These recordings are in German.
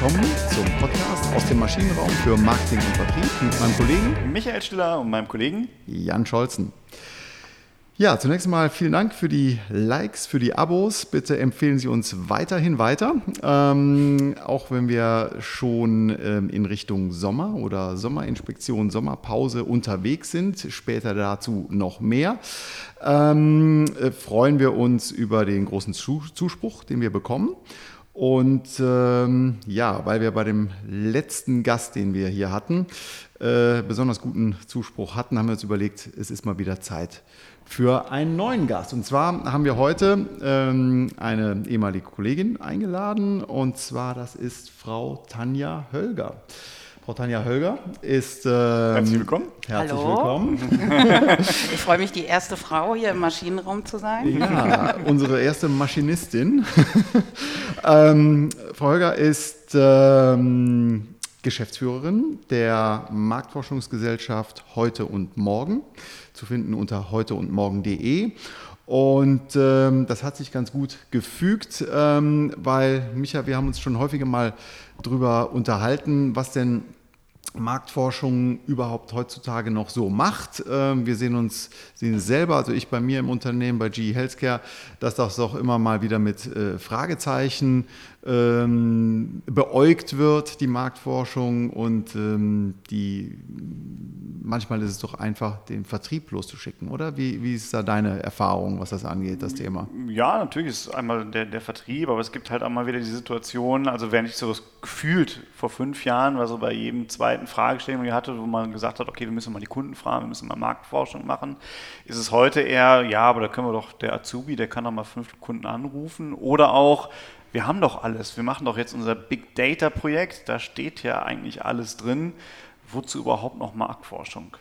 willkommen zum Podcast aus dem Maschinenraum für Marketing und Vertrieb mit meinem Kollegen Michael Stiller und meinem Kollegen Jan Scholzen. Ja, zunächst mal vielen Dank für die Likes, für die Abos. Bitte empfehlen Sie uns weiterhin weiter, ähm, auch wenn wir schon ähm, in Richtung Sommer oder Sommerinspektion, Sommerpause unterwegs sind. Später dazu noch mehr. Ähm, äh, freuen wir uns über den großen Zuspruch, den wir bekommen. Und ähm, ja, weil wir bei dem letzten Gast, den wir hier hatten, äh, besonders guten Zuspruch hatten, haben wir uns überlegt, es ist mal wieder Zeit für einen neuen Gast. Und zwar haben wir heute ähm, eine ehemalige Kollegin eingeladen, und zwar das ist Frau Tanja Hölger. Frau Tanja Hölger ist. Ähm, herzlich willkommen. Herzlich Hallo. willkommen. ich freue mich, die erste Frau hier im Maschinenraum zu sein. Ja, unsere erste Maschinistin. ähm, Frau Hölger ist ähm, Geschäftsführerin der Marktforschungsgesellschaft Heute und Morgen, zu finden unter heuteundmorgen.de. Und ähm, das hat sich ganz gut gefügt, ähm, weil, Micha, wir haben uns schon häufiger mal darüber unterhalten, was denn Marktforschung überhaupt heutzutage noch so macht. Ähm, wir sehen uns sehen selber, also ich bei mir im Unternehmen, bei GE Healthcare, dass das auch immer mal wieder mit äh, Fragezeichen ähm, beäugt wird, die Marktforschung und ähm, die manchmal ist es doch einfach, den Vertrieb loszuschicken, oder? Wie, wie ist da deine Erfahrung, was das angeht, das Thema? Ja, natürlich ist einmal der, der Vertrieb, aber es gibt halt auch mal wieder die Situation, also wenn ich so gefühlt vor fünf Jahren, also bei jedem zweiten Fragestellung, die hatte, wo man gesagt hat, okay, wir müssen mal die Kunden fragen, wir müssen mal Marktforschung machen, ist es heute eher, ja, aber da können wir doch, der Azubi, der kann doch mal fünf Kunden anrufen oder auch, wir haben doch alles, wir machen doch jetzt unser Big Data Projekt, da steht ja eigentlich alles drin, wozu überhaupt noch Marktforschung?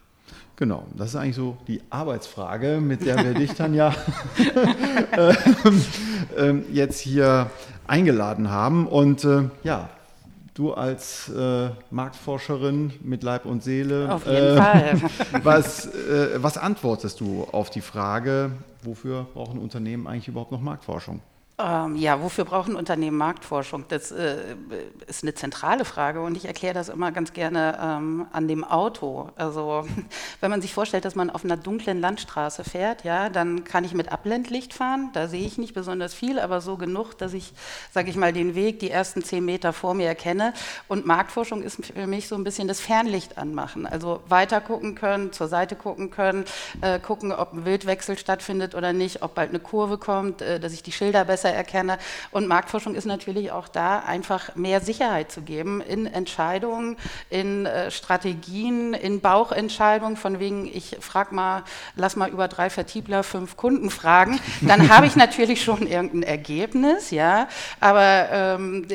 Genau, das ist eigentlich so die Arbeitsfrage, mit der wir dich dann ja ähm, ähm, jetzt hier eingeladen haben. Und äh, ja, du als äh, Marktforscherin mit Leib und Seele. Auf jeden äh, Fall. Was, äh, was antwortest du auf die Frage, wofür brauchen Unternehmen eigentlich überhaupt noch Marktforschung? Ähm, ja, wofür brauchen Unternehmen Marktforschung? Das äh, ist eine zentrale Frage und ich erkläre das immer ganz gerne ähm, an dem Auto. Also wenn man sich vorstellt, dass man auf einer dunklen Landstraße fährt, ja, dann kann ich mit Abblendlicht fahren. Da sehe ich nicht besonders viel, aber so genug, dass ich, sage ich mal, den Weg die ersten zehn Meter vor mir erkenne. Und Marktforschung ist für mich so ein bisschen das Fernlicht anmachen. Also weiter gucken können, zur Seite gucken können, äh, gucken, ob ein Wildwechsel stattfindet oder nicht, ob bald eine Kurve kommt, äh, dass ich die Schilder besser besser erkenne. Und Marktforschung ist natürlich auch da, einfach mehr Sicherheit zu geben in Entscheidungen, in äh, Strategien, in Bauchentscheidungen, von wegen, ich frage mal, lass mal über drei Vertriebler fünf Kunden fragen, dann habe ich natürlich schon irgendein Ergebnis, ja, aber ähm,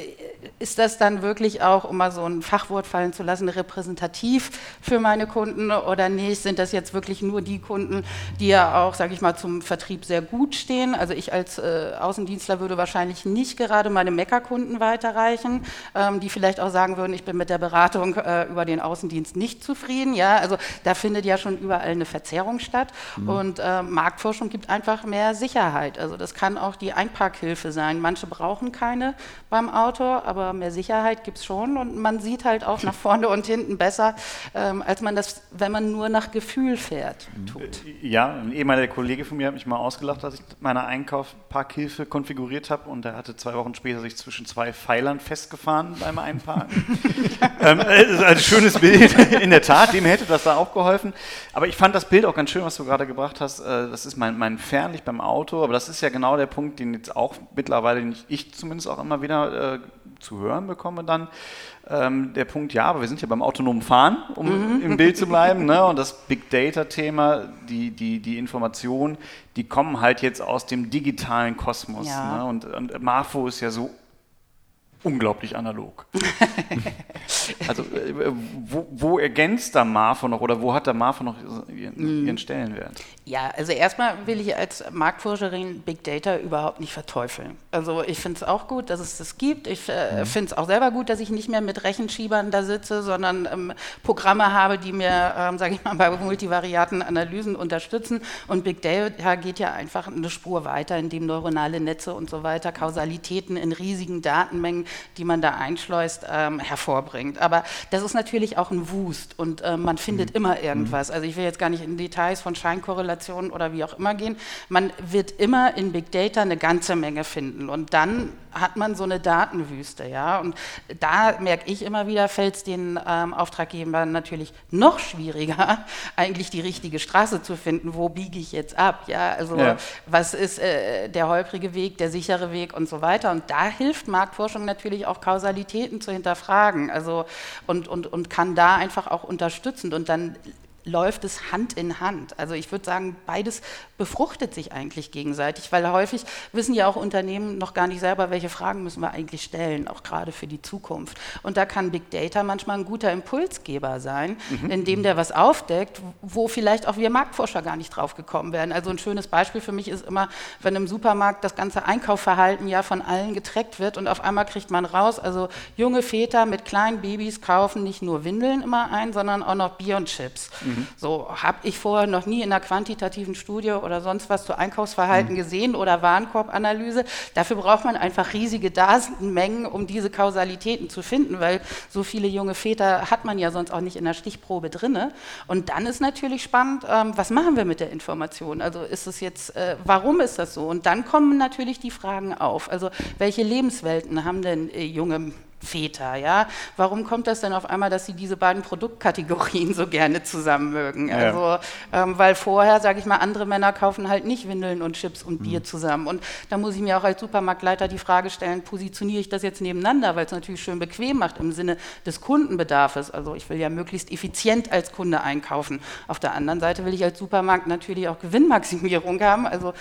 ist das dann wirklich auch, um mal so ein Fachwort fallen zu lassen, repräsentativ für meine Kunden oder nicht? Sind das jetzt wirklich nur die Kunden, die ja auch, sage ich mal, zum Vertrieb sehr gut stehen? Also ich als äh, Außendienstler würde wahrscheinlich nicht gerade meine Meckerkunden weiterreichen, ähm, die vielleicht auch sagen würden, ich bin mit der Beratung äh, über den Außendienst nicht zufrieden. Ja, also da findet ja schon überall eine Verzerrung statt mhm. und äh, Marktforschung gibt einfach mehr Sicherheit. Also das kann auch die Einparkhilfe sein. Manche brauchen keine beim Auto, aber mehr Sicherheit gibt es schon und man sieht halt auch nach vorne und hinten besser, ähm, als man das, wenn man nur nach Gefühl fährt, tut. Ja, ein ehemaliger Kollege von mir hat mich mal ausgelacht, dass ich meine Einkaufparkhilfe konfiguriert habe und er hatte zwei Wochen später sich zwischen zwei Pfeilern festgefahren beim Einparken. ähm, ist ein schönes Bild, in der Tat, dem hätte das da auch geholfen. Aber ich fand das Bild auch ganz schön, was du gerade gebracht hast. Äh, das ist mein, mein Fernlicht beim Auto, aber das ist ja genau der Punkt, den jetzt auch mittlerweile, ich zumindest auch immer wieder äh, zu hören bekomme dann. Ähm, der Punkt, ja, aber wir sind ja beim autonomen Fahren, um mhm. im Bild zu bleiben. Ne? Und das Big Data-Thema, die, die, die Informationen, die kommen halt jetzt aus dem digitalen Kosmos. Ja. Ne? Und, und Marfo ist ja so unglaublich analog. also äh, wo, wo, ergänzt da Marfo noch oder wo hat der Marfo noch ihren, ihren Stellenwert? Ja, also erstmal will ich als Marktforscherin Big Data überhaupt nicht verteufeln. Also ich finde es auch gut, dass es das gibt. Ich äh, mhm. finde es auch selber gut, dass ich nicht mehr mit Rechenschiebern da sitze, sondern ähm, Programme habe, die mir, ähm, sage ich mal, bei multivariaten Analysen unterstützen. Und Big Data geht ja einfach eine Spur weiter, indem neuronale Netze und so weiter, Kausalitäten in riesigen Datenmengen die man da einschleust, ähm, hervorbringt. Aber das ist natürlich auch ein Wust und äh, man findet mhm. immer irgendwas. Also ich will jetzt gar nicht in Details von Scheinkorrelationen oder wie auch immer gehen. Man wird immer in Big Data eine ganze Menge finden und dann hat man so eine Datenwüste, ja. Und da merke ich immer wieder, fällt es den ähm, Auftraggebern natürlich noch schwieriger, eigentlich die richtige Straße zu finden. Wo biege ich jetzt ab? Ja, also ja. was ist äh, der holprige Weg, der sichere Weg und so weiter. Und da hilft Marktforschung natürlich auch Kausalitäten zu hinterfragen. Also und, und, und kann da einfach auch unterstützend und dann läuft es Hand in Hand. Also ich würde sagen, beides befruchtet sich eigentlich gegenseitig, weil häufig wissen ja auch Unternehmen noch gar nicht selber, welche Fragen müssen wir eigentlich stellen, auch gerade für die Zukunft. Und da kann Big Data manchmal ein guter Impulsgeber sein, mhm. indem der was aufdeckt, wo vielleicht auch wir Marktforscher gar nicht drauf gekommen wären. Also ein schönes Beispiel für mich ist immer, wenn im Supermarkt das ganze Einkaufsverhalten ja von allen getrackt wird und auf einmal kriegt man raus, also junge Väter mit kleinen Babys kaufen nicht nur Windeln immer ein, sondern auch noch Bier und Chips. Mhm. So habe ich vorher noch nie in einer quantitativen Studie oder sonst was zu Einkaufsverhalten mhm. gesehen oder Warenkorbanalyse. Dafür braucht man einfach riesige Datenmengen, um diese Kausalitäten zu finden, weil so viele junge Väter hat man ja sonst auch nicht in der Stichprobe drin. Und dann ist natürlich spannend, ähm, was machen wir mit der Information? Also ist es jetzt, äh, warum ist das so? Und dann kommen natürlich die Fragen auf. Also welche Lebenswelten haben denn äh, junge Väter, ja. Warum kommt das denn auf einmal, dass sie diese beiden Produktkategorien so gerne zusammen mögen? Ja. Also, ähm, weil vorher, sage ich mal, andere Männer kaufen halt nicht Windeln und Chips und Bier mhm. zusammen. Und da muss ich mir auch als Supermarktleiter die Frage stellen, positioniere ich das jetzt nebeneinander, weil es natürlich schön bequem macht im Sinne des Kundenbedarfes. Also ich will ja möglichst effizient als Kunde einkaufen. Auf der anderen Seite will ich als Supermarkt natürlich auch Gewinnmaximierung haben. Also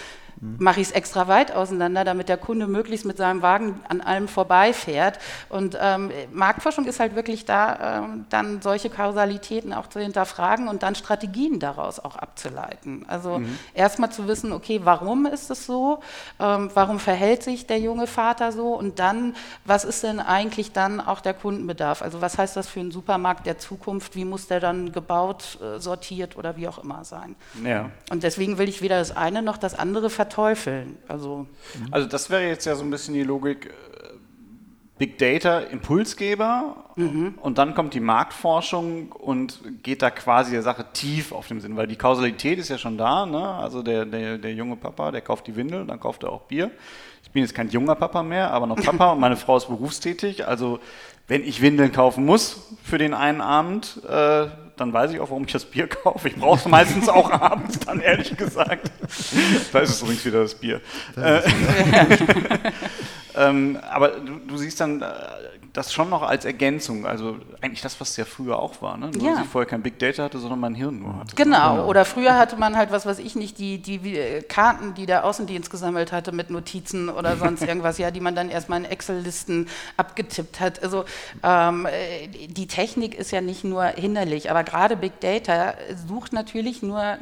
mache ich es extra weit auseinander, damit der Kunde möglichst mit seinem Wagen an allem vorbeifährt. Und ähm, Marktforschung ist halt wirklich da, ähm, dann solche Kausalitäten auch zu hinterfragen und dann Strategien daraus auch abzuleiten. Also mhm. erstmal zu wissen, okay, warum ist es so? Ähm, warum verhält sich der junge Vater so? Und dann, was ist denn eigentlich dann auch der Kundenbedarf? Also was heißt das für einen Supermarkt der Zukunft? Wie muss der dann gebaut, äh, sortiert oder wie auch immer sein? Ja. Und deswegen will ich weder das eine noch das andere vertreten verteufeln. Also, also das wäre jetzt ja so ein bisschen die Logik, äh, Big Data Impulsgeber mhm. und dann kommt die Marktforschung und geht da quasi der Sache tief auf den Sinn, weil die Kausalität ist ja schon da. Ne? Also der, der, der junge Papa, der kauft die Windel, dann kauft er auch Bier. Ich bin jetzt kein junger Papa mehr, aber noch Papa und meine Frau ist berufstätig. Also wenn ich Windeln kaufen muss für den einen Abend, äh, dann weiß ich auch, warum ich das Bier kaufe. Ich brauche es meistens auch abends, dann ehrlich gesagt. Da ist es übrigens wieder das Bier. Das äh, ähm, aber du, du, siehst dann äh, das schon noch als Ergänzung, also eigentlich das, was es ja früher auch war, ne? Nur, ja. dass ich vorher kein Big Data hatte, sondern mein Hirn nur hatte. Genau. genau, oder früher hatte man halt, was weiß ich nicht, die, die äh, Karten, die der Außendienst gesammelt hatte mit Notizen oder sonst irgendwas, ja, die man dann erstmal in Excel-Listen abgetippt hat. Also ähm, äh, die Technik ist ja nicht nur hinderlich, aber gerade Big Data sucht natürlich nur,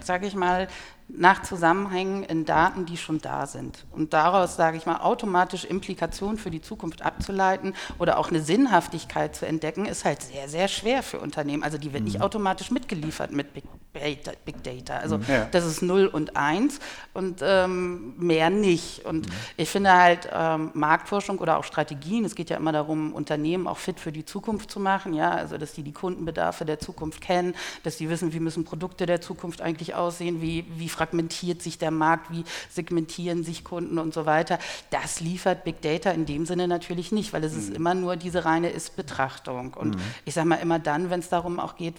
sage ich mal, nach Zusammenhängen in Daten, die schon da sind. Und daraus, sage ich mal, automatisch Implikationen für die Zukunft abzuleiten oder auch eine Sinnhaftigkeit zu entdecken, ist halt sehr, sehr schwer für Unternehmen. Also die wird mhm. nicht automatisch mitgeliefert mit Big. Big Data. Also mhm. ja. das ist 0 und 1 und ähm, mehr nicht. Und mhm. ich finde halt ähm, Marktforschung oder auch Strategien, es geht ja immer darum, Unternehmen auch fit für die Zukunft zu machen, ja, also dass die die Kundenbedarfe der Zukunft kennen, dass die wissen, wie müssen Produkte der Zukunft eigentlich aussehen, wie, wie fragmentiert sich der Markt, wie segmentieren sich Kunden und so weiter. Das liefert Big Data in dem Sinne natürlich nicht, weil es mhm. ist immer nur diese reine Ist-Betrachtung. Und mhm. ich sage mal immer dann, wenn es darum auch geht,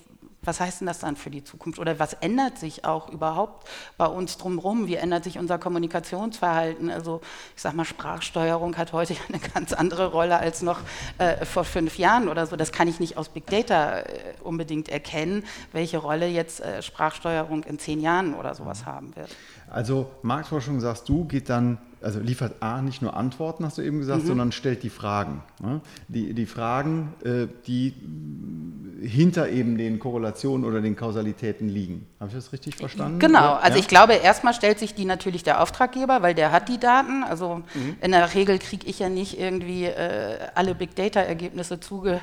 was heißt denn das dann für die Zukunft? Oder was ändert sich auch überhaupt bei uns drumherum? Wie ändert sich unser Kommunikationsverhalten? Also ich sage mal, Sprachsteuerung hat heute eine ganz andere Rolle als noch äh, vor fünf Jahren oder so. Das kann ich nicht aus Big Data äh, unbedingt erkennen, welche Rolle jetzt äh, Sprachsteuerung in zehn Jahren oder sowas haben wird. Also Marktforschung, sagst du, geht dann also liefert A nicht nur Antworten, hast du eben gesagt, mhm. sondern stellt die Fragen. Ne? Die, die Fragen, äh, die hinter eben den Korrelationen oder den Kausalitäten liegen. Habe ich das richtig verstanden? Genau, also ja? ich glaube, erstmal stellt sich die natürlich der Auftraggeber, weil der hat die Daten. Also mhm. in der Regel kriege ich ja nicht irgendwie äh, alle Big Data-Ergebnisse zuge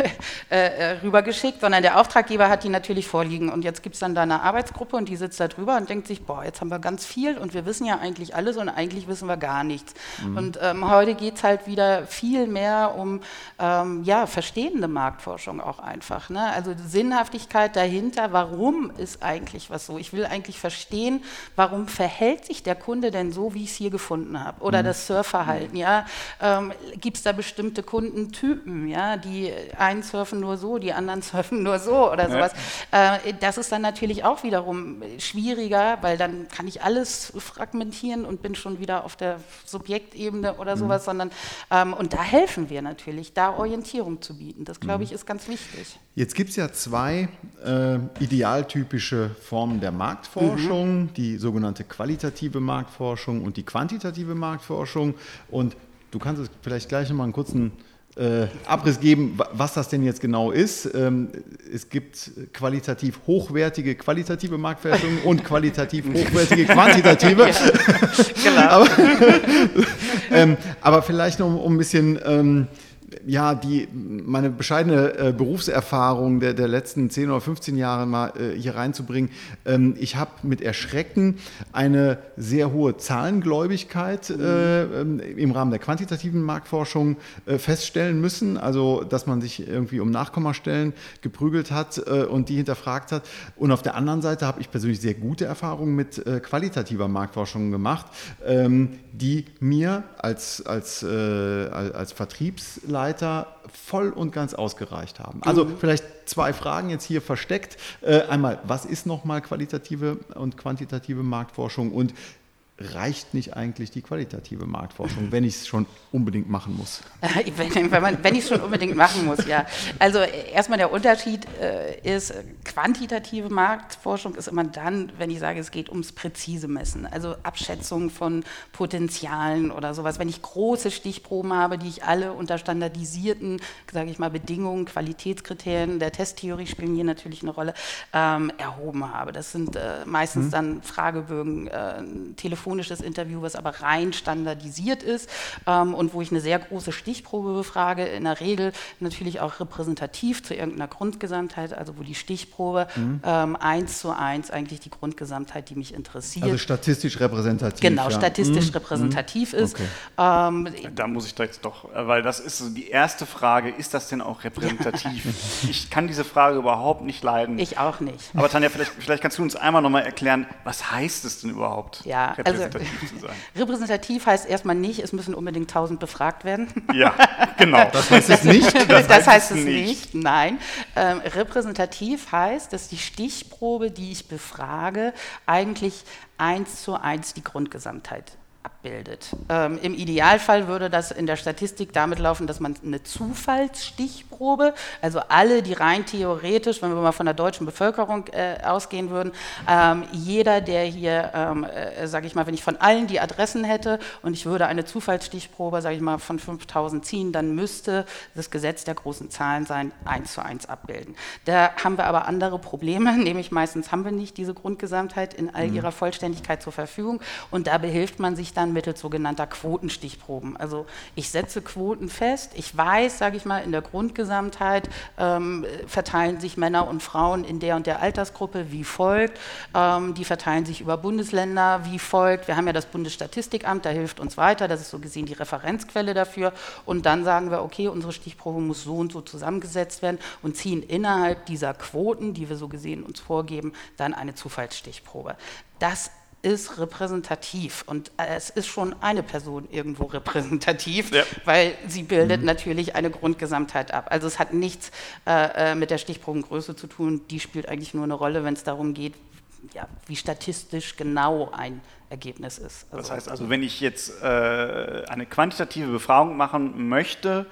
äh, äh, rübergeschickt, sondern der Auftraggeber hat die natürlich vorliegen. Und jetzt gibt es dann da eine Arbeitsgruppe und die sitzt da drüber und denkt sich, boah, jetzt haben wir ganz viel und wir wissen ja eigentlich alles und eigentlich wissen wissen wir gar nichts. Mhm. Und ähm, heute geht es halt wieder viel mehr um ähm, ja, verstehende Marktforschung auch einfach. Ne? Also Sinnhaftigkeit dahinter, warum ist eigentlich was so? Ich will eigentlich verstehen, warum verhält sich der Kunde denn so, wie ich es hier gefunden habe? Oder mhm. das Surfverhalten, ja? Ähm, Gibt es da bestimmte Kundentypen, ja? Die einen surfen nur so, die anderen surfen nur so oder sowas. Ja. Äh, das ist dann natürlich auch wiederum schwieriger, weil dann kann ich alles fragmentieren und bin schon wieder auf der Subjektebene oder mhm. sowas, sondern ähm, und da helfen wir natürlich, da Orientierung zu bieten. Das glaube ich mhm. ist ganz wichtig. Jetzt gibt es ja zwei äh, idealtypische Formen der Marktforschung, mhm. die sogenannte qualitative Marktforschung und die quantitative Marktforschung. Und du kannst es vielleicht gleich noch mal einen kurzen äh, Abriss geben, was das denn jetzt genau ist. Ähm, es gibt qualitativ hochwertige qualitative Marktforschung und qualitativ hochwertige quantitative. genau. aber, ähm, aber, vielleicht noch um ein bisschen ähm, ja, die, meine bescheidene äh, Berufserfahrung der, der letzten 10 oder 15 Jahre mal äh, hier reinzubringen. Ähm, ich habe mit Erschrecken eine sehr hohe Zahlengläubigkeit äh, ähm, im Rahmen der quantitativen Marktforschung äh, feststellen müssen. Also, dass man sich irgendwie um Nachkommastellen geprügelt hat äh, und die hinterfragt hat. Und auf der anderen Seite habe ich persönlich sehr gute Erfahrungen mit äh, qualitativer Marktforschung gemacht, ähm, die mir als, als, als Vertriebsleiter Leiter voll und ganz ausgereicht haben. Also mhm. vielleicht zwei Fragen jetzt hier versteckt. Äh, einmal, was ist nochmal qualitative und quantitative Marktforschung und reicht nicht eigentlich die qualitative Marktforschung, wenn ich es schon unbedingt machen muss? wenn, wenn, wenn ich es schon unbedingt machen muss, ja. Also erstmal der Unterschied äh, ist, quantitative Marktforschung ist immer dann, wenn ich sage, es geht ums präzise Messen, also Abschätzung von Potenzialen oder sowas. Wenn ich große Stichproben habe, die ich alle unter standardisierten, sage ich mal, Bedingungen, Qualitätskriterien der Testtheorie spielen hier natürlich eine Rolle, ähm, erhoben habe. Das sind äh, meistens hm. dann Fragebögen, äh, Telefon telefonisches Interview, was aber rein standardisiert ist ähm, und wo ich eine sehr große Stichprobe befrage, in der Regel natürlich auch repräsentativ zu irgendeiner Grundgesamtheit, also wo die Stichprobe mhm. ähm, eins zu eins eigentlich die Grundgesamtheit, die mich interessiert. Also statistisch repräsentativ. Genau, ja. statistisch mhm. repräsentativ mhm. ist. Okay. Ähm, da muss ich da jetzt doch, äh, weil das ist so die erste Frage, ist das denn auch repräsentativ? ich kann diese Frage überhaupt nicht leiden. Ich auch nicht. Aber Tanja, vielleicht, vielleicht kannst du uns einmal nochmal erklären, was heißt es denn überhaupt? Ja, also repräsentativ also, zu sein. Repräsentativ heißt erstmal nicht, es müssen unbedingt 1000 befragt werden. Ja, genau. Das heißt es nicht. Das, das heißt, es nicht. nicht. Nein. Ähm, repräsentativ heißt, dass die Stichprobe, die ich befrage, eigentlich eins zu eins die Grundgesamtheit abbildet. Ähm, Im Idealfall würde das in der Statistik damit laufen, dass man eine Zufallsstichprobe, also alle, die rein theoretisch, wenn wir mal von der deutschen Bevölkerung äh, ausgehen würden, ähm, jeder, der hier, ähm, äh, sage ich mal, wenn ich von allen die Adressen hätte und ich würde eine Zufallsstichprobe, sage ich mal, von 5000 ziehen, dann müsste das Gesetz der großen Zahlen sein, eins zu eins abbilden. Da haben wir aber andere Probleme, nämlich meistens haben wir nicht diese Grundgesamtheit in all mhm. ihrer Vollständigkeit zur Verfügung und da behilft man sich dann mittels sogenannter Quotenstichproben. Also ich setze Quoten fest, ich weiß, sage ich mal, in der Grundgesamtheit ähm, verteilen sich Männer und Frauen in der und der Altersgruppe wie folgt. Ähm, die verteilen sich über Bundesländer wie folgt. Wir haben ja das Bundesstatistikamt, da hilft uns weiter, das ist so gesehen die Referenzquelle dafür. Und dann sagen wir, okay, unsere Stichprobe muss so und so zusammengesetzt werden und ziehen innerhalb dieser Quoten, die wir so gesehen uns vorgeben, dann eine Zufallsstichprobe. Das ist repräsentativ und äh, es ist schon eine Person irgendwo repräsentativ, ja. weil sie bildet mhm. natürlich eine Grundgesamtheit ab. Also es hat nichts äh, äh, mit der Stichprobengröße zu tun, die spielt eigentlich nur eine Rolle, wenn es darum geht, ja, wie statistisch genau ein Ergebnis ist. Also, das heißt also, wenn ich jetzt äh, eine quantitative Befragung machen möchte,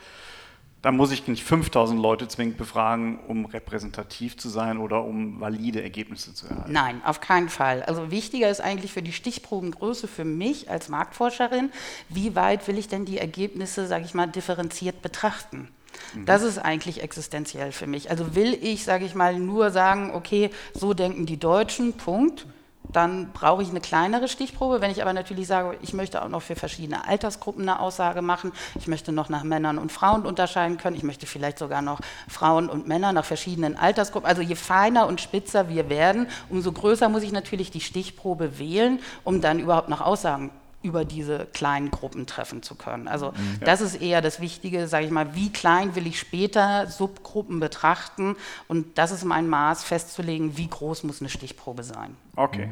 dann muss ich nicht 5000 Leute zwingend befragen, um repräsentativ zu sein oder um valide Ergebnisse zu erhalten. Nein, auf keinen Fall. Also wichtiger ist eigentlich für die Stichprobengröße für mich als Marktforscherin, wie weit will ich denn die Ergebnisse, sage ich mal, differenziert betrachten? Mhm. Das ist eigentlich existenziell für mich. Also will ich, sage ich mal, nur sagen, okay, so denken die Deutschen, Punkt dann brauche ich eine kleinere Stichprobe. Wenn ich aber natürlich sage, ich möchte auch noch für verschiedene Altersgruppen eine Aussage machen, ich möchte noch nach Männern und Frauen unterscheiden können, ich möchte vielleicht sogar noch Frauen und Männer nach verschiedenen Altersgruppen. Also je feiner und spitzer wir werden, umso größer muss ich natürlich die Stichprobe wählen, um dann überhaupt noch Aussagen über diese kleinen Gruppen treffen zu können. Also mhm. ja. das ist eher das Wichtige, sage ich mal, wie klein will ich später Subgruppen betrachten und das ist mein Maß festzulegen, wie groß muss eine Stichprobe sein. Okay.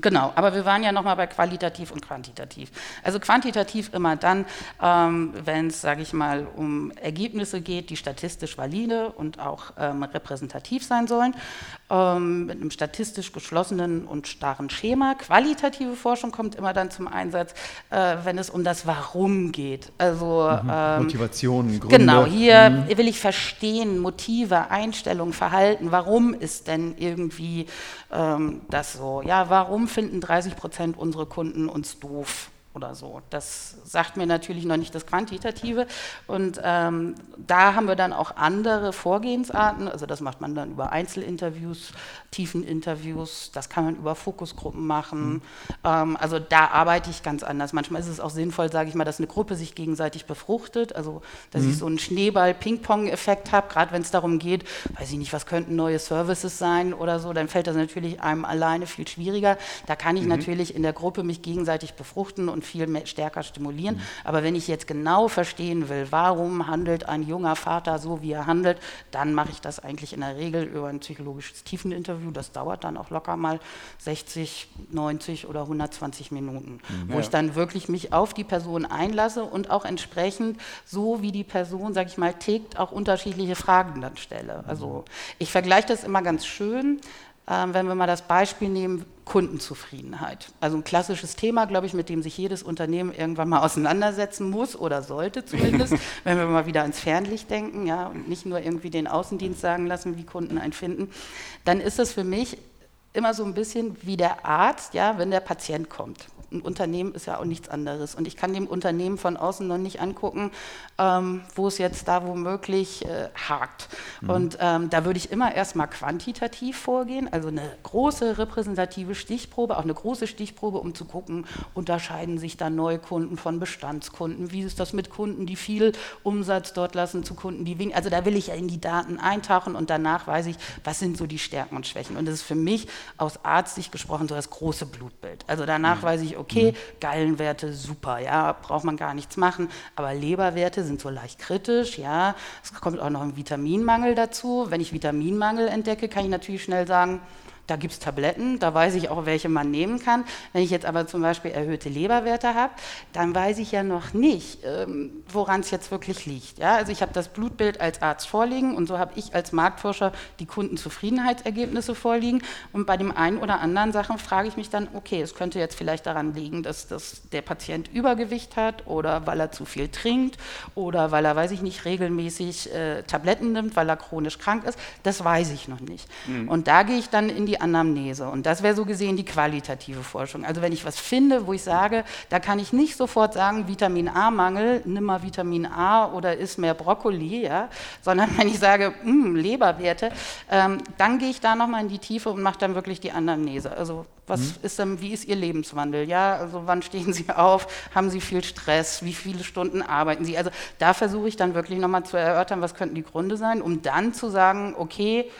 Genau, aber wir waren ja nochmal bei qualitativ und quantitativ. Also quantitativ immer dann, ähm, wenn es, sage ich mal, um Ergebnisse geht, die statistisch valide und auch ähm, repräsentativ sein sollen, ähm, mit einem statistisch geschlossenen und starren Schema. Qualitative Forschung kommt immer dann zum Einsatz, äh, wenn es um das Warum geht. Also mhm. Ähm, Motivation, Gründe. Genau, hier mhm. will ich verstehen, Motive, Einstellungen, Verhalten. Warum ist denn irgendwie ähm, das so? Ja, warum warum finden 30 Prozent unserer Kunden uns doof? Oder so. Das sagt mir natürlich noch nicht das Quantitative. Und ähm, da haben wir dann auch andere Vorgehensarten. Also das macht man dann über Einzelinterviews, Tiefeninterviews, das kann man über Fokusgruppen machen. Mhm. Ähm, also da arbeite ich ganz anders. Manchmal ist es auch sinnvoll, sage ich mal, dass eine Gruppe sich gegenseitig befruchtet. Also dass mhm. ich so einen Schneeball-Ping-Pong-Effekt habe, gerade wenn es darum geht, weiß ich nicht, was könnten neue Services sein oder so, dann fällt das natürlich einem alleine viel schwieriger. Da kann ich mhm. natürlich in der Gruppe mich gegenseitig befruchten und viel mehr, stärker stimulieren. Mhm. Aber wenn ich jetzt genau verstehen will, warum handelt ein junger Vater so, wie er handelt, dann mache ich das eigentlich in der Regel über ein psychologisches Tiefeninterview. Das dauert dann auch locker mal 60, 90 oder 120 Minuten, mhm. wo ja. ich dann wirklich mich auf die Person einlasse und auch entsprechend, so wie die Person, sage ich mal, tickt, auch unterschiedliche Fragen dann stelle. Also ich vergleiche das immer ganz schön. Ähm, wenn wir mal das Beispiel nehmen, Kundenzufriedenheit. Also ein klassisches Thema, glaube ich, mit dem sich jedes Unternehmen irgendwann mal auseinandersetzen muss oder sollte zumindest, wenn wir mal wieder ans Fernlicht denken ja, und nicht nur irgendwie den Außendienst sagen lassen, wie Kunden einen finden, dann ist das für mich immer so ein bisschen wie der Arzt, ja, wenn der Patient kommt ein Unternehmen ist ja auch nichts anderes. Und ich kann dem Unternehmen von außen noch nicht angucken, ähm, wo es jetzt da womöglich äh, hakt. Mhm. Und ähm, da würde ich immer erstmal quantitativ vorgehen, also eine große repräsentative Stichprobe, auch eine große Stichprobe, um zu gucken, unterscheiden sich da Neukunden von Bestandskunden, wie ist das mit Kunden, die viel Umsatz dort lassen, zu Kunden, die wenig. Also da will ich ja in die Daten eintauchen und danach weiß ich, was sind so die Stärken und Schwächen. Und das ist für mich aus Arztsicht gesprochen so das große Blutbild. Also danach mhm. weiß ich, okay, mhm. Gallenwerte super, ja, braucht man gar nichts machen, aber Leberwerte sind so leicht kritisch, ja. Es kommt auch noch ein Vitaminmangel dazu. Wenn ich Vitaminmangel entdecke, kann ich natürlich schnell sagen, da gibt es Tabletten, da weiß ich auch, welche man nehmen kann. Wenn ich jetzt aber zum Beispiel erhöhte Leberwerte habe, dann weiß ich ja noch nicht, ähm, woran es jetzt wirklich liegt. Ja? Also ich habe das Blutbild als Arzt vorliegen und so habe ich als Marktforscher die Kundenzufriedenheitsergebnisse vorliegen. Und bei dem einen oder anderen Sachen frage ich mich dann, okay, es könnte jetzt vielleicht daran liegen, dass, dass der Patient Übergewicht hat oder weil er zu viel trinkt oder weil er, weiß ich nicht, regelmäßig äh, Tabletten nimmt, weil er chronisch krank ist. Das weiß ich noch nicht. Mhm. Und da gehe ich dann in die die Anamnese. Und das wäre so gesehen die qualitative Forschung. Also wenn ich was finde, wo ich sage, da kann ich nicht sofort sagen, Vitamin A-Mangel, nimm mal Vitamin A oder isst mehr Brokkoli, ja, sondern wenn ich sage, mh, hm, Leberwerte, ähm, dann gehe ich da nochmal in die Tiefe und mache dann wirklich die Anamnese. Also was mhm. ist dann, wie ist Ihr Lebenswandel? Ja, also wann stehen Sie auf? Haben Sie viel Stress? Wie viele Stunden arbeiten Sie? Also da versuche ich dann wirklich nochmal zu erörtern, was könnten die Gründe sein, um dann zu sagen, okay,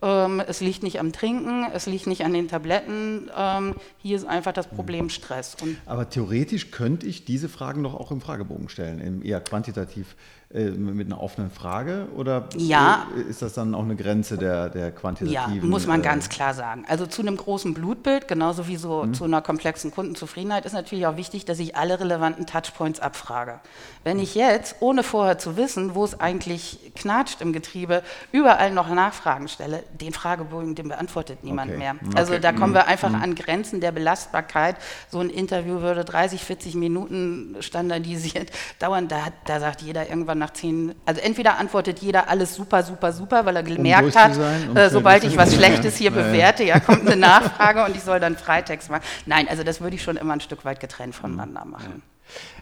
ähm, es liegt nicht am Trinken, es liegt nicht an den Tabletten. Ähm, hier ist einfach das Problem Stress. Und Aber theoretisch könnte ich diese Fragen doch auch im Fragebogen stellen, eher quantitativ mit einer offenen Frage oder ja. ist das dann auch eine Grenze der, der quantitativen? Ja, muss man äh, ganz klar sagen. Also zu einem großen Blutbild, genauso wie so mhm. zu einer komplexen Kundenzufriedenheit, ist natürlich auch wichtig, dass ich alle relevanten Touchpoints abfrage. Wenn ich jetzt, ohne vorher zu wissen, wo es eigentlich knatscht im Getriebe, überall noch Nachfragen stelle, den Fragebogen, den beantwortet niemand okay. mehr. Also okay. da kommen wir mhm. einfach mhm. an Grenzen der Belastbarkeit. So ein Interview würde 30, 40 Minuten standardisiert dauern. Da, da sagt jeder irgendwann nach zehn, also entweder antwortet jeder alles super, super, super, weil er gemerkt um hat, sein, um äh, sobald ich was Schlechtes hier bewerte, ja, kommt eine Nachfrage und ich soll dann Freitext machen. Nein, also das würde ich schon immer ein Stück weit getrennt voneinander machen.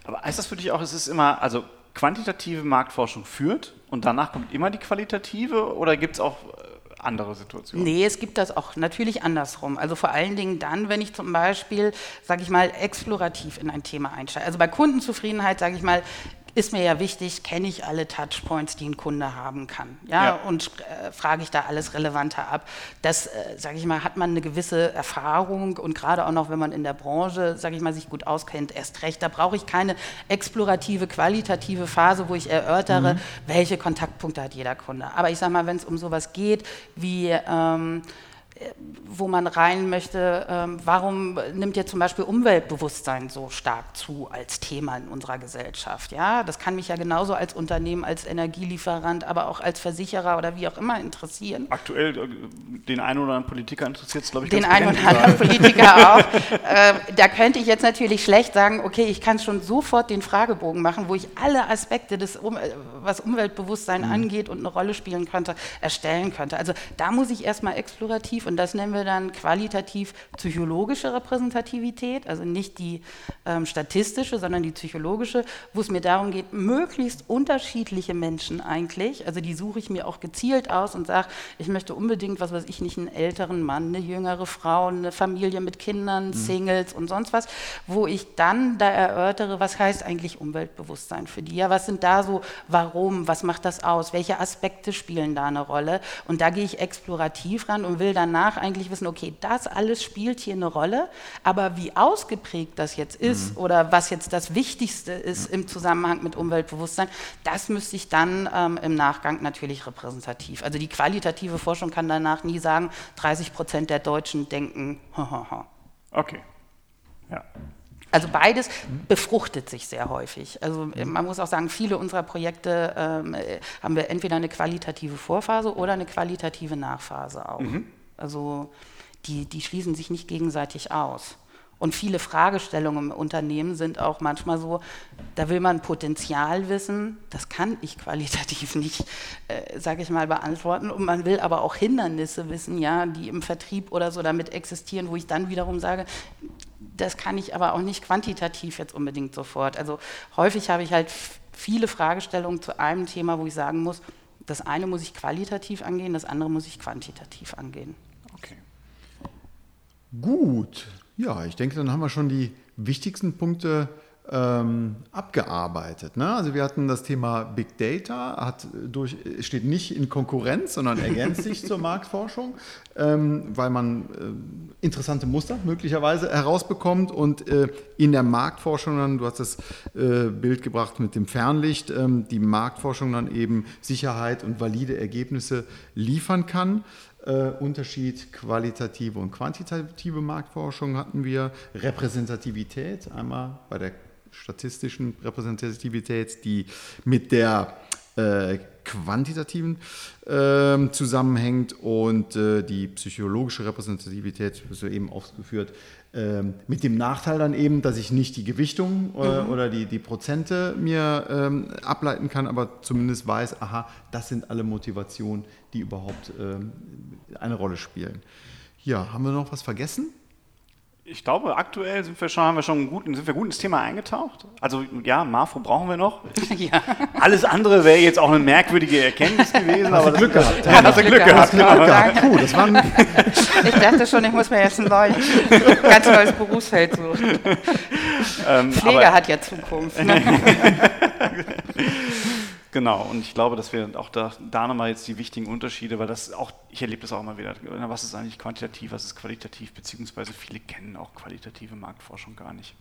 Aber heißt das für dich auch, es ist immer, also quantitative Marktforschung führt und danach kommt immer die qualitative oder gibt es auch äh, andere Situationen? Nee, es gibt das auch natürlich andersrum. Also vor allen Dingen dann, wenn ich zum Beispiel, sage ich mal, explorativ in ein Thema einsteige. Also bei Kundenzufriedenheit, sage ich mal, ist mir ja wichtig, kenne ich alle Touchpoints, die ein Kunde haben kann. Ja, ja. und äh, frage ich da alles Relevante ab. Das, äh, sage ich mal, hat man eine gewisse Erfahrung und gerade auch noch, wenn man in der Branche, sage ich mal, sich gut auskennt, erst recht. Da brauche ich keine explorative, qualitative Phase, wo ich erörtere, mhm. welche Kontaktpunkte hat jeder Kunde. Aber ich sage mal, wenn es um sowas geht, wie ähm, wo man rein möchte, ähm, warum nimmt jetzt zum Beispiel Umweltbewusstsein so stark zu als Thema in unserer Gesellschaft? Ja, das kann mich ja genauso als Unternehmen, als Energielieferant, aber auch als Versicherer oder wie auch immer interessieren. Aktuell äh, den einen oder anderen Politiker interessiert es, glaube ich, Den einen oder anderen Politiker auch. Äh, da könnte ich jetzt natürlich schlecht sagen, okay, ich kann schon sofort den Fragebogen machen, wo ich alle Aspekte des, um, äh, was Umweltbewusstsein mhm. angeht und eine Rolle spielen könnte, erstellen könnte. Also da muss ich erstmal explorativ und das nennen wir dann qualitativ psychologische Repräsentativität, also nicht die ähm, statistische, sondern die psychologische, wo es mir darum geht, möglichst unterschiedliche Menschen eigentlich, also die suche ich mir auch gezielt aus und sage, ich möchte unbedingt, was weiß ich nicht, einen älteren Mann, eine jüngere Frau, eine Familie mit Kindern, mhm. Singles und sonst was, wo ich dann da erörtere, was heißt eigentlich Umweltbewusstsein für die? Ja, was sind da so, warum, was macht das aus, welche Aspekte spielen da eine Rolle? Und da gehe ich explorativ ran und will dann danach eigentlich wissen, okay, das alles spielt hier eine Rolle, aber wie ausgeprägt das jetzt ist mhm. oder was jetzt das Wichtigste ist im Zusammenhang mit Umweltbewusstsein, das müsste ich dann ähm, im Nachgang natürlich repräsentativ. Also die qualitative Forschung kann danach nie sagen, 30 Prozent der Deutschen denken, Okay. Ja. Also beides befruchtet sich sehr häufig. Also äh, man muss auch sagen, viele unserer Projekte ähm, äh, haben wir entweder eine qualitative Vorphase oder eine qualitative Nachphase auch. Mhm. Also die, die schließen sich nicht gegenseitig aus. Und viele Fragestellungen im Unternehmen sind auch manchmal so, da will man Potenzial wissen, das kann ich qualitativ nicht, äh, sage ich mal, beantworten. Und man will aber auch Hindernisse wissen, ja, die im Vertrieb oder so damit existieren, wo ich dann wiederum sage, das kann ich aber auch nicht quantitativ jetzt unbedingt sofort. Also häufig habe ich halt viele Fragestellungen zu einem Thema, wo ich sagen muss, das eine muss ich qualitativ angehen, das andere muss ich quantitativ angehen. Gut. Ja, ich denke, dann haben wir schon die wichtigsten Punkte ähm, abgearbeitet. Ne? Also wir hatten das Thema Big Data, hat durch, steht nicht in Konkurrenz, sondern ergänzt sich zur Marktforschung, ähm, weil man äh, interessante Muster möglicherweise herausbekommt und äh, in der Marktforschung dann, du hast das äh, Bild gebracht mit dem Fernlicht, ähm, die Marktforschung dann eben Sicherheit und valide Ergebnisse liefern kann. Äh, Unterschied qualitative und quantitative Marktforschung hatten wir, Repräsentativität, einmal bei der statistischen Repräsentativität, die mit der äh, quantitativen äh, zusammenhängt und äh, die psychologische Repräsentativität, du eben ausgeführt, ähm, mit dem Nachteil dann eben, dass ich nicht die Gewichtung äh, mhm. oder die, die Prozente mir ähm, ableiten kann, aber zumindest weiß, aha, das sind alle Motivationen, die überhaupt ähm, eine Rolle spielen. Ja, haben wir noch was vergessen? Ich glaube, aktuell sind wir schon, haben wir schon gut, sind wir gut ins Thema eingetaucht. Also ja, Marfo brauchen wir noch. Ja. Alles andere wäre jetzt auch eine merkwürdige Erkenntnis gewesen. Hast aber Glück gehabt. Ja, hast du Glück gehabt. Glück gehabt. Puh, das war ich dachte schon, ich muss mir jetzt ein neues, ganz neues Berufsfeld suchen. Ähm, Pflege hat ja Zukunft. Ne? Genau, und ich glaube, dass wir auch da, da nochmal jetzt die wichtigen Unterschiede, weil das auch, ich erlebe das auch immer wieder, was ist eigentlich quantitativ, was ist qualitativ, beziehungsweise viele kennen auch qualitative Marktforschung gar nicht,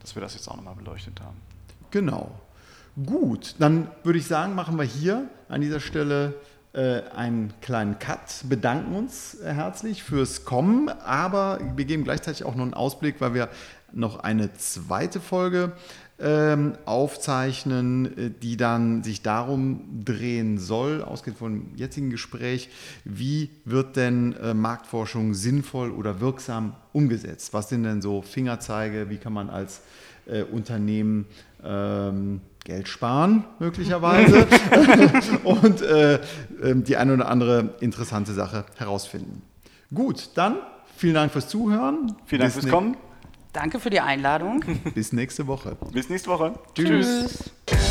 dass wir das jetzt auch nochmal beleuchtet haben. Genau. Gut, dann würde ich sagen, machen wir hier an dieser Stelle äh, einen kleinen Cut, bedanken uns äh, herzlich fürs Kommen, aber wir geben gleichzeitig auch noch einen Ausblick, weil wir noch eine zweite Folge ähm, aufzeichnen, äh, die dann sich darum drehen soll, ausgehend vom jetzigen Gespräch, wie wird denn äh, Marktforschung sinnvoll oder wirksam umgesetzt? Was sind denn so Fingerzeige? Wie kann man als äh, Unternehmen ähm, Geld sparen, möglicherweise, und äh, ähm, die eine oder andere interessante Sache herausfinden. Gut, dann vielen Dank fürs Zuhören. Vielen Dank fürs Kommen. Danke für die Einladung. Bis nächste Woche. Bis nächste Woche. Tschüss. Tschüss.